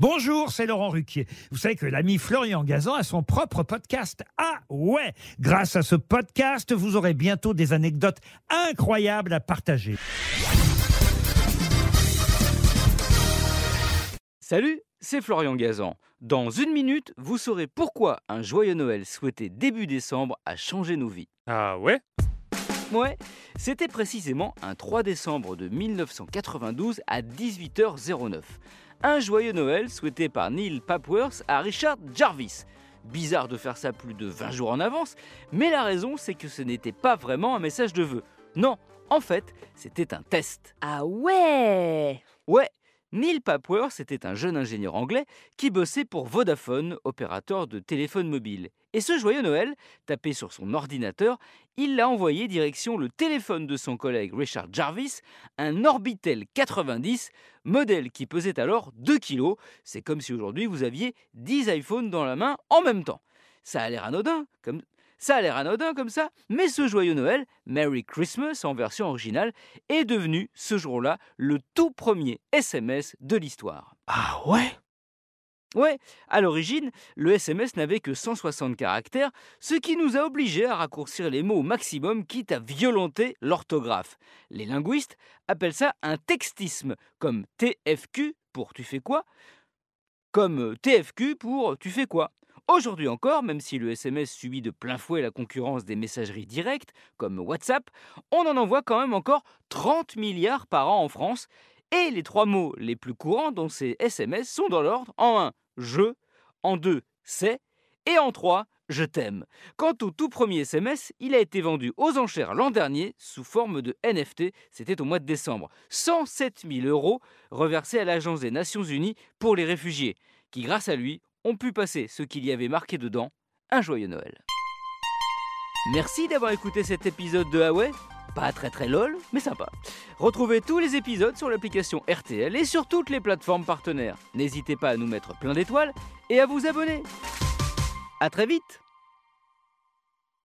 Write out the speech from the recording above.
Bonjour, c'est Laurent Ruquier. Vous savez que l'ami Florian Gazan a son propre podcast. Ah ouais Grâce à ce podcast, vous aurez bientôt des anecdotes incroyables à partager. Salut, c'est Florian Gazan. Dans une minute, vous saurez pourquoi un joyeux Noël souhaité début décembre a changé nos vies. Ah ouais? Ouais, c'était précisément un 3 décembre de 1992 à 18h09 un joyeux Noël souhaité par Neil Papworth à Richard Jarvis. Bizarre de faire ça plus de 20 jours en avance, mais la raison c'est que ce n'était pas vraiment un message de vœux. Non, en fait, c'était un test. Ah ouais Ouais, Neil Papworth était un jeune ingénieur anglais qui bossait pour Vodafone, opérateur de téléphone mobile. Et ce joyeux Noël, tapé sur son ordinateur, il l'a envoyé direction le téléphone de son collègue Richard Jarvis, un Orbitel 90, modèle qui pesait alors 2 kg. C'est comme si aujourd'hui vous aviez 10 iPhones dans la main en même temps. Ça a l'air anodin, comme ça a l'air anodin comme ça, mais ce joyeux Noël, Merry Christmas en version originale, est devenu ce jour-là le tout premier SMS de l'histoire. Ah ouais? Ouais, à l'origine, le SMS n'avait que 160 caractères, ce qui nous a obligés à raccourcir les mots au maximum, quitte à violenter l'orthographe. Les linguistes appellent ça un textisme, comme TFQ pour tu fais quoi, comme TFQ pour tu fais quoi. Aujourd'hui encore, même si le SMS subit de plein fouet la concurrence des messageries directes, comme WhatsApp, on en envoie quand même encore 30 milliards par an en France. Et les trois mots les plus courants dans ces SMS sont dans l'ordre en 1, je, en 2, c'est, et en 3, je t'aime. Quant au tout premier SMS, il a été vendu aux enchères l'an dernier sous forme de NFT, c'était au mois de décembre. 107 000 euros reversés à l'Agence des Nations Unies pour les réfugiés, qui grâce à lui ont pu passer ce qu'il y avait marqué dedans, un joyeux Noël. Merci d'avoir écouté cet épisode de Huawei. Pas très très lol, mais sympa. Retrouvez tous les épisodes sur l'application RTL et sur toutes les plateformes partenaires. N'hésitez pas à nous mettre plein d'étoiles et à vous abonner. A très vite